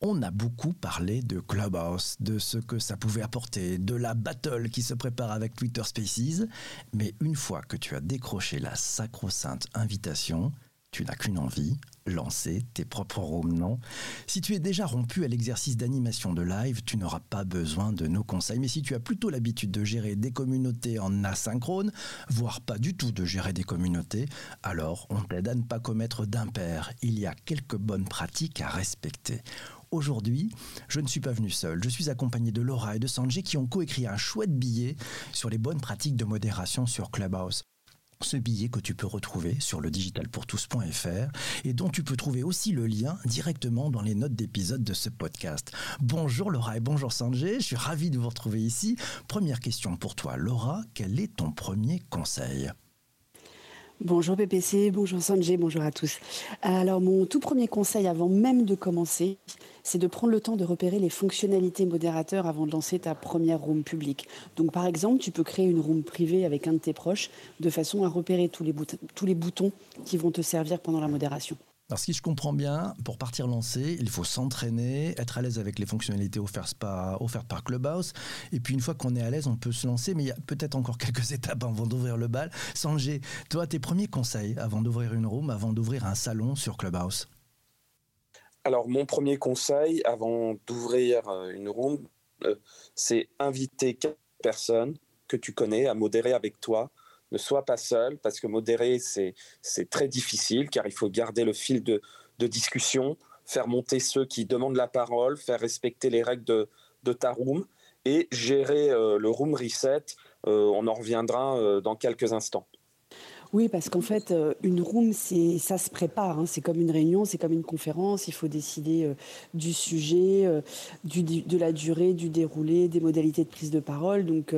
On a beaucoup parlé de Clubhouse, de ce que ça pouvait apporter, de la battle qui se prépare avec Twitter Spaces, mais une fois que tu as décroché la sacro-sainte invitation, tu n'as qu'une envie, lancer tes propres rooms, non? Si tu es déjà rompu à l'exercice d'animation de live, tu n'auras pas besoin de nos conseils. Mais si tu as plutôt l'habitude de gérer des communautés en asynchrone, voire pas du tout de gérer des communautés, alors on t'aide à ne pas commettre d'impair. Il y a quelques bonnes pratiques à respecter. Aujourd'hui, je ne suis pas venu seul. Je suis accompagné de Laura et de Sanjay qui ont coécrit un chouette billet sur les bonnes pratiques de modération sur Clubhouse. Ce billet que tu peux retrouver sur le digitalpourtous.fr et dont tu peux trouver aussi le lien directement dans les notes d'épisode de ce podcast. Bonjour Laura et bonjour Sanjay, je suis ravi de vous retrouver ici. Première question pour toi Laura, quel est ton premier conseil? Bonjour PPC, bonjour Sanjay, bonjour à tous. Alors mon tout premier conseil avant même de commencer, c'est de prendre le temps de repérer les fonctionnalités modérateurs avant de lancer ta première room publique. Donc par exemple, tu peux créer une room privée avec un de tes proches de façon à repérer tous les, tous les boutons qui vont te servir pendant la modération. Alors, si je comprends bien, pour partir lancer, il faut s'entraîner, être à l'aise avec les fonctionnalités offertes par, Clubhouse. Et puis, une fois qu'on est à l'aise, on peut se lancer. Mais il y a peut-être encore quelques étapes avant d'ouvrir le bal. Sanjay, toi, tes premiers conseils avant d'ouvrir une room, avant d'ouvrir un salon sur Clubhouse? Alors, mon premier conseil avant d'ouvrir euh, une room, euh, c'est inviter quelques personnes que tu connais à modérer avec toi ne sois pas seul, parce que modérer, c'est très difficile, car il faut garder le fil de, discussion, faire monter ceux qui demandent la parole, faire respecter les règles de, ta room, et gérer euh, le room reset. Euh, on en reviendra euh, dans quelques instants. Oui, parce qu'en fait, euh, une room, c'est ça se prépare. Hein. c'est comme une réunion, c'est comme une conférence. Il faut décider euh, du sujet, euh, de la durée, du déroulé, des modalités de prise de parole. Donc,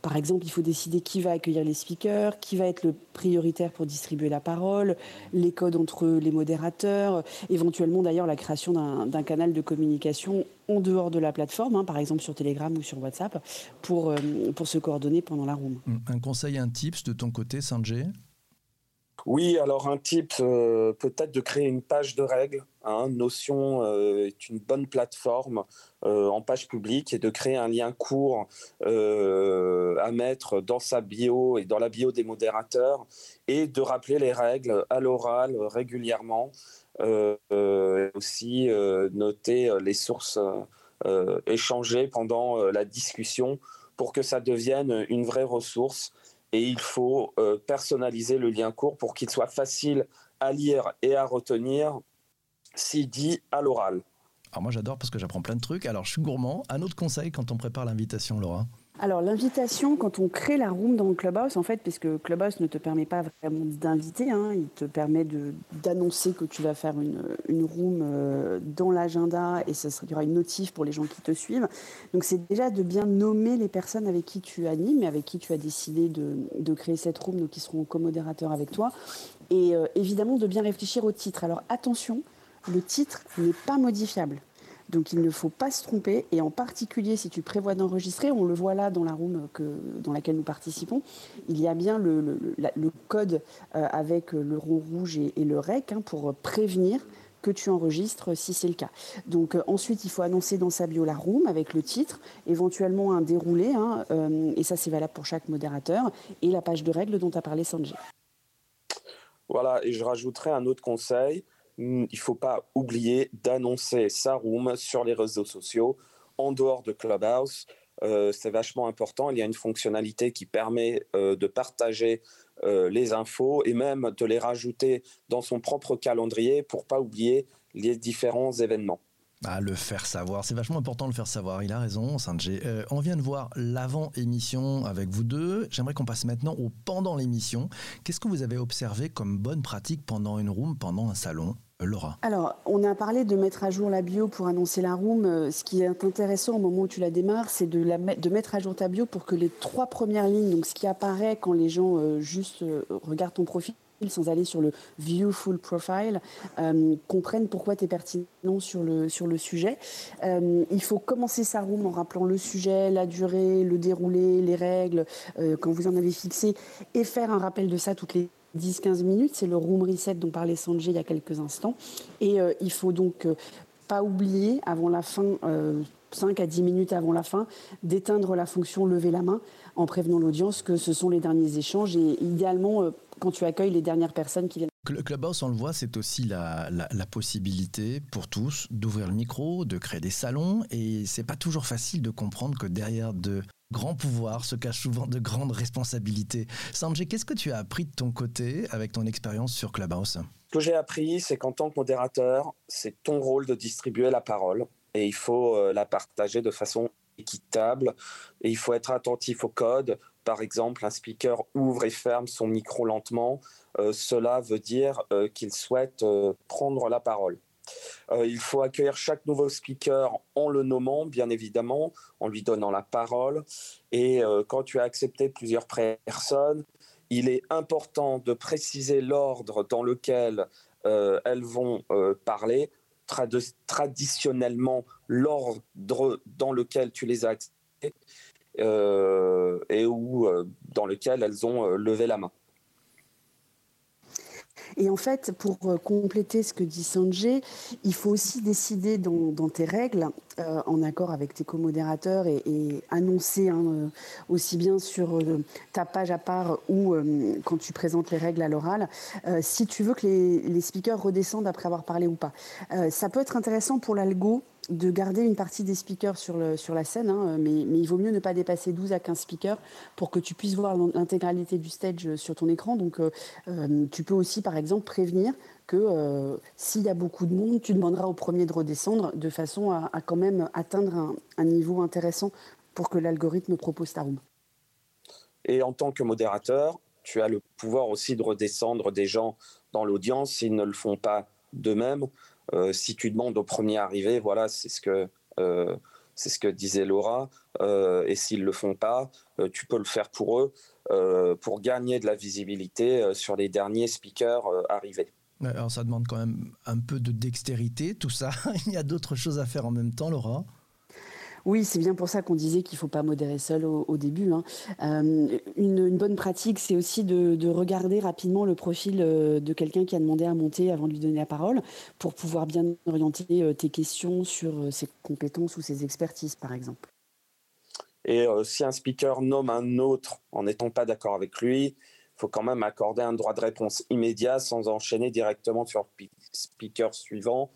par exemple, il faut décider qui va accueillir les speakers, qui va être le prioritaire pour distribuer la parole, les codes entre les modérateurs, éventuellement d'ailleurs la création d'un canal de communication en dehors de la plateforme, hein, par exemple sur Telegram ou sur WhatsApp, pour, pour se coordonner pendant la room. Un conseil, un tips de ton côté, Sanjay? Oui, alors un type, euh, peut-être de créer une page de règles. Hein. Notion euh, est une bonne plateforme euh, en page publique et de créer un lien court à mettre dans sa bio et dans la bio des modérateurs et de rappeler les règles à l'oral régulièrement. Aussi noter les sources échangées pendant la discussion pour que ça devienne une vraie ressource et il faut euh, personnaliser le lien court pour qu'il soit facile à lire et à retenir si dit à l'oral. Alors moi j'adore parce que j'apprends plein de trucs. Alors je suis gourmand. Un autre conseil quand on prépare l'invitation, Laura? Alors l'invitation, quand on crée la room dans Clubhouse, en fait, puisque Clubhouse ne te permet pas vraiment d'inviter, hein, il te permet d'annoncer que tu vas faire une, room euh, dans l'agenda et ça il y aura une notif pour les gens qui te suivent. Donc c'est déjà de bien nommer les personnes avec qui tu animes et avec qui tu as décidé de, de créer cette room, donc qui seront co-modérateurs avec toi. Et euh, évidemment de bien réfléchir au titre. Alors attention, le titre n'est pas modifiable. Donc il ne faut pas se tromper, et en particulier si tu prévois d'enregistrer, on le voit là dans la room que, dans laquelle nous participons, il y a bien le, code euh, avec le rond rouge et, le REC hein, pour prévenir que tu enregistres si c'est le cas. Donc euh, ensuite, il faut annoncer dans sa bio la room avec le titre, éventuellement un déroulé, hein, euh, et ça c'est valable pour chaque modérateur, et la page de règles dont a parlé Sanjay. Voilà, et je rajouterai un autre conseil, il ne faut pas oublier d'annoncer sa room sur les réseaux sociaux en dehors de Clubhouse. Euh, c'est vachement important. Il y a une fonctionnalité qui permet euh, de partager euh, les infos et même de les rajouter dans son propre calendrier pour pas oublier les différents événements. Ah, le faire savoir, c'est vachement important de le faire savoir. Il a raison, Sanjay. Euh, on vient de voir l'avant-émission avec vous deux. J'aimerais qu'on passe maintenant au pendant l'émission. Qu'est-ce que vous avez observé comme bonne pratique pendant une room, pendant un salon euh, Laura? Alors, on a parlé de mettre à jour la bio pour annoncer la room. Euh, ce qui est intéressant au moment où tu la démarres, c'est de, de mettre à jour ta bio pour que les trois premières lignes, donc ce qui apparaît quand les gens juste regardent ton profil, sans aller sur le view full profile, euh, comprennent pourquoi tu es pertinent sur le, sur le sujet. Euh, il faut commencer sa room en rappelant le sujet, la durée, le déroulé, les règles, euh, quand vous en avez fixé, et faire un rappel de ça toutes les 10-15 minutes. C'est le room reset dont parlait Sanjay il y a quelques instants. Et il faut donc pas oublier avant la fin, 5 à 10 minutes avant la fin, d'éteindre la fonction lever la main en prévenant l'audience que ce sont les derniers échanges et idéalement quand tu accueilles les dernières personnes qui viennent. Le Clubhouse, on le voit, c'est aussi la, possibilité pour tous d'ouvrir le micro, de créer des salons. Et c'est pas toujours facile de comprendre que derrière de grands pouvoirs se cachent souvent de grandes responsabilités. Sanjay, qu'est-ce que tu as appris de ton côté avec ton expérience sur Clubhouse? Ce que j'ai appris, c'est qu'en tant que modérateur, c'est ton rôle de distribuer la parole et il faut euh, la partager de façon équitable et il faut être attentif au code. Par exemple, un speaker ouvre et ferme son micro lentement. Euh, cela veut dire euh, qu'il souhaite euh, prendre la parole. il faut accueillir chaque nouveau speaker en le nommant, bien évidemment, en lui donnant la parole. Et quand tu as accepté plusieurs personnes, il est important de préciser l'ordre dans lequel elles vont parler traditionnellement l'ordre dans lequel tu les as acceptées et ou euh, dans lequel elles ont euh, levé la main. Et en fait, pour compléter ce que dit Sanjay, il faut aussi décider dans, tes règles, en accord avec tes co-modérateurs, et, annoncer hein, aussi bien sur ta page à part ou quand tu présentes les règles à l'oral, si tu veux que les, speakers redescendent après avoir parlé ou pas. ça peut être intéressant pour l'algo de garder une partie des speakers sur, le, sur la scène, hein, mais, il vaut mieux ne pas dépasser 12 à 15 speakers pour que tu puisses voir l'intégralité du stage sur ton écran. Donc euh, euh, tu peux aussi par exemple prévenir que euh, s'il y a beaucoup de monde, tu demanderas au premier de redescendre de façon à, quand même atteindre un, niveau intéressant pour que l'algorithme propose ta room. Et en tant que modérateur, tu as le pouvoir aussi de redescendre des gens dans l'audience s'ils ne le font pas d'eux-mêmes. Euh, si tu demandes au premier arrivé, voilà, c'est ce que euh, c'est ce que disait Laura. Euh, et s'ils le font pas, tu peux le faire pour eux pour gagner de la visibilité sur les derniers speakers arrivés. Alors ça demande quand même un peu de dextérité, tout ça. Il y a d'autres choses à faire en même temps, Laura. Oui, c'est bien pour ça qu'on disait qu'il ne faut pas modérer seul au, début. Hein. Euh, une, bonne pratique, c'est aussi de, regarder rapidement le profil euh, de quelqu'un qui a demandé à monter avant de lui donner la parole pour pouvoir bien orienter euh, tes questions sur ses compétences ou ses expertises, par exemple. Et si un speaker nomme un autre en n'étant pas d'accord avec lui, faut quand même accorder un droit de réponse immédiat sans enchaîner directement sur le speaker suivant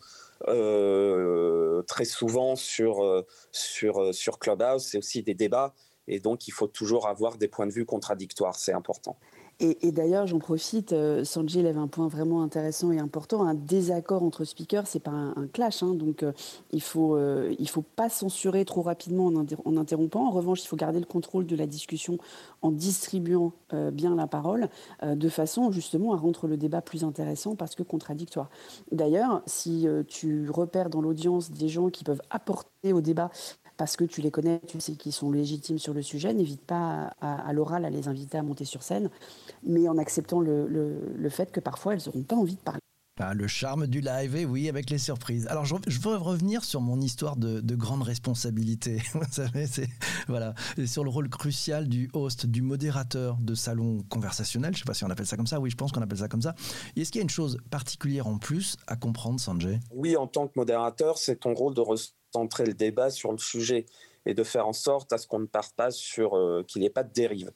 euh, très souvent sur, euh, sur, euh, sur Clubhouse, c'est aussi des débats. Et donc, il faut toujours avoir des points de vue contradictoires. C'est important. Et, d'ailleurs, j'en profite, euh, Sanjay lève un point vraiment intéressant et important. Un désaccord entre speakers, c'est pas un, clash. Hein. donc, il faut, il faut pas censurer trop rapidement en, en, interrompant. En revanche, il faut garder le contrôle de la discussion en distribuant bien la parole, de façon justement à rendre le débat plus intéressant parce que contradictoire. D'ailleurs, si tu repères dans l'audience des gens qui peuvent apporter au débat parce que tu les connais, tu sais qu'ils sont légitimes sur le sujet, n'hésite pas à, l'oral à les inviter à monter sur scène, mais en acceptant le, fait que parfois elles n'auront pas envie de parler. Ah, le charme du live, et oui, avec les surprises. Alors, je, veux revenir sur mon histoire de, grande responsabilité. Vous savez, c'est voilà, sur le rôle crucial du host, du modérateur de salon conversationnel. Je ne sais pas si on appelle ça comme ça. Oui, je pense qu'on appelle ça comme ça. Est-ce qu'il y a une chose particulière en plus à comprendre, Sanjay? Oui, en tant que modérateur, c'est ton rôle de le débat sur le sujet et de faire en sorte à ce qu'on ne parte pas sur euh, qu'il n'y ait pas de dérive.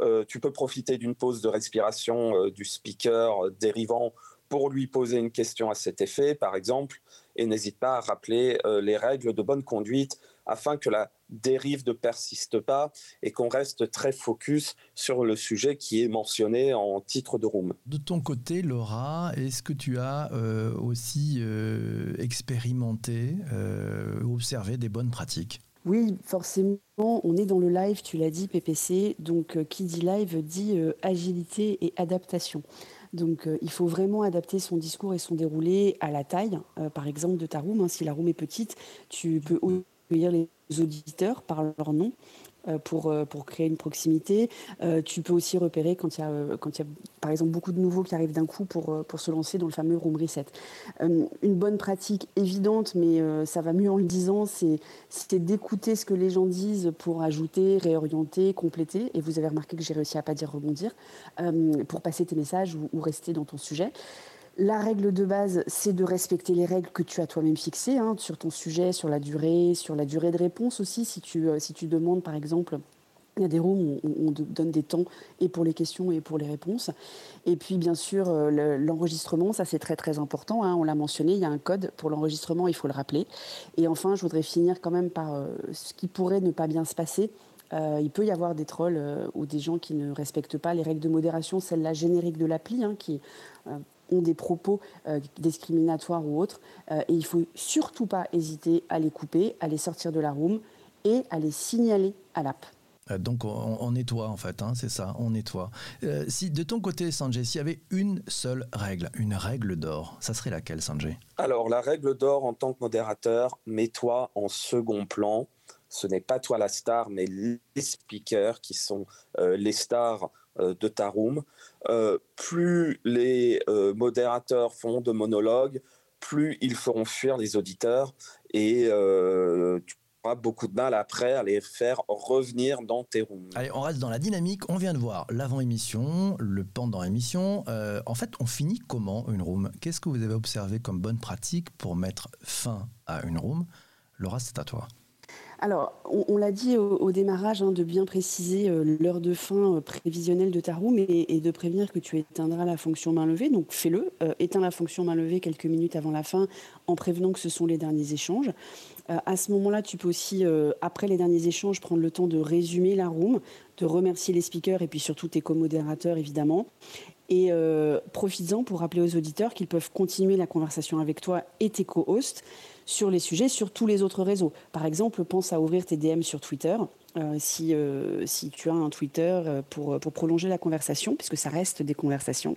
Euh, tu peux profiter d'une pause de respiration euh, du speaker dérivant pour lui poser une question à cet effet, par exemple, et n'hésite pas à rappeler les règles de bonne conduite afin que la dérive ne persiste pas et qu'on reste très focus sur le sujet qui est mentionné en titre de room. De ton côté, Laura, est-ce que tu as euh, aussi euh, expérimenté, euh, observé des bonnes pratiques? Oui, forcément, on est dans le live, tu l'as dit, PPC. Donc, qui dit live dit agilité et adaptation. Donc, il faut vraiment adapter son discours et son déroulé à la taille, par exemple, de ta room. Hein. si la room est petite, tu peux accueillir les auditeurs par leur nom euh, pour, euh, pour créer une proximité. Euh, tu peux aussi repérer quand il y a, y a par exemple beaucoup de nouveaux qui arrivent d'un coup pour, pour se lancer dans le fameux room reset. une bonne pratique évidente, mais ça va mieux en le disant, c'est d'écouter ce que les gens disent pour ajouter, réorienter, compléter. Et vous avez remarqué que j'ai réussi à pas dire rebondir pour passer tes messages ou rester dans ton sujet. La règle de base, c'est de respecter les règles que tu as toi-même fixées hein, sur ton sujet, sur la durée, sur la durée de réponse aussi. Si tu, euh, demandes, par exemple, il y a des rooms où on, donne des temps et pour les questions et pour les réponses. Et puis, bien sûr, euh, l'enregistrement, ça c'est très très important. Hein, on l'a mentionné, il y a un code pour l'enregistrement, il faut le rappeler. Et enfin, je voudrais finir quand même par euh, ce qui pourrait ne pas bien se passer. il peut y avoir des trolls ou des gens qui ne respectent pas les règles de modération, celle-là générique de l'appli, hein, qui ont des propos euh, discriminatoires ou autres. Euh, et il faut surtout pas hésiter à les couper, à les sortir de la room et à les signaler à l'app. Euh, donc on, nettoie en fait, hein, c'est ça, on nettoie. si de ton côté, Sanjay, s'il y avait une seule règle, une règle d'or, ça serait laquelle, Sanjay? Alors la règle d'or en tant que modérateur, mets-toi en second plan. Ce n'est pas toi la star, mais les speakers qui sont les stars euh, de ta room. Euh, plus les euh, modérateurs font de monologues, plus ils feront fuir les auditeurs et tu auras beaucoup de mal après à les faire revenir dans tes rooms. Allez, on reste dans la dynamique. On vient de voir l'avant-émission, le pendant-émission. en fait, on finit comment une room? Qu'est-ce que vous avez observé comme bonne pratique pour mettre fin à une room? Laura, c'est à toi. Alors, on, l'a dit au, démarrage, hein, de bien préciser euh, l'heure de fin euh, prévisionnelle de ta room et, de prévenir que tu éteindras la fonction main levée. Donc, fais-le. Euh, éteins la fonction main levée quelques minutes avant la fin en prévenant que ce sont les derniers échanges. à ce moment-là, tu peux aussi, après les derniers échanges, prendre le temps de résumer la room, de remercier les speakers et puis surtout tes co-modérateurs, évidemment. Et profites-en pour rappeler aux auditeurs qu'ils peuvent continuer la conversation avec toi et tes co-hosts sur les sujets sur tous les autres réseaux. Par exemple, pense à ouvrir tes DM sur Twitter euh, si, euh, si tu as un Twitter euh, pour, pour prolonger la conversation, puisque ça reste des conversations.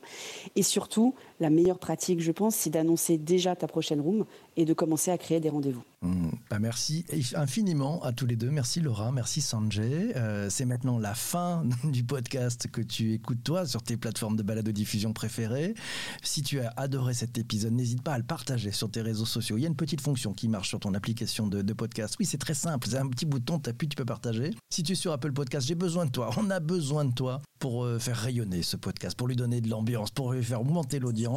Et surtout, la meilleure pratique, je pense, c'est d'annoncer déjà ta prochaine room et de commencer à créer des rendez-vous. Mmh. Merci infiniment à tous les deux. Merci Laura, merci Sanjay. c'est maintenant la fin du podcast que tu écoutes toi sur tes plateformes de balade diffusion préférées. Si tu as adoré cet épisode, n'hésite pas à le partager sur tes réseaux sociaux. Il y a une petite fonction qui marche sur ton application de, de podcast. Oui, c'est très simple. C'est un petit bouton, tu appuies, tu peux partager si tu es sur Apple Podcast, j'ai besoin de toi. On a besoin de toi pour euh, faire rayonner ce podcast, pour lui donner de l'ambiance, pour lui faire monter l'audience.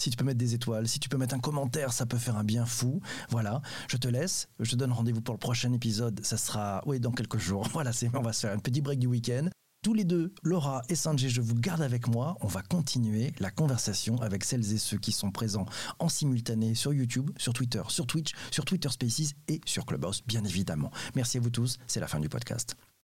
Si tu peux mettre des étoiles, si tu peux mettre un commentaire, ça peut faire un bien fou. Voilà, je te laisse. Je te donne rendez-vous pour le prochain épisode. Ça sera, oui, dans quelques jours. Voilà, c'est, on va se faire un petit break du week-end. Tous les deux, Laura et Sanjay, je vous garde avec moi. On va continuer la conversation avec celles et ceux qui sont présents en simultané sur YouTube, sur Twitter, sur Twitch, sur Twitter Spaces et sur Clubhouse, bien évidemment. Merci à vous tous. C'est la fin du podcast.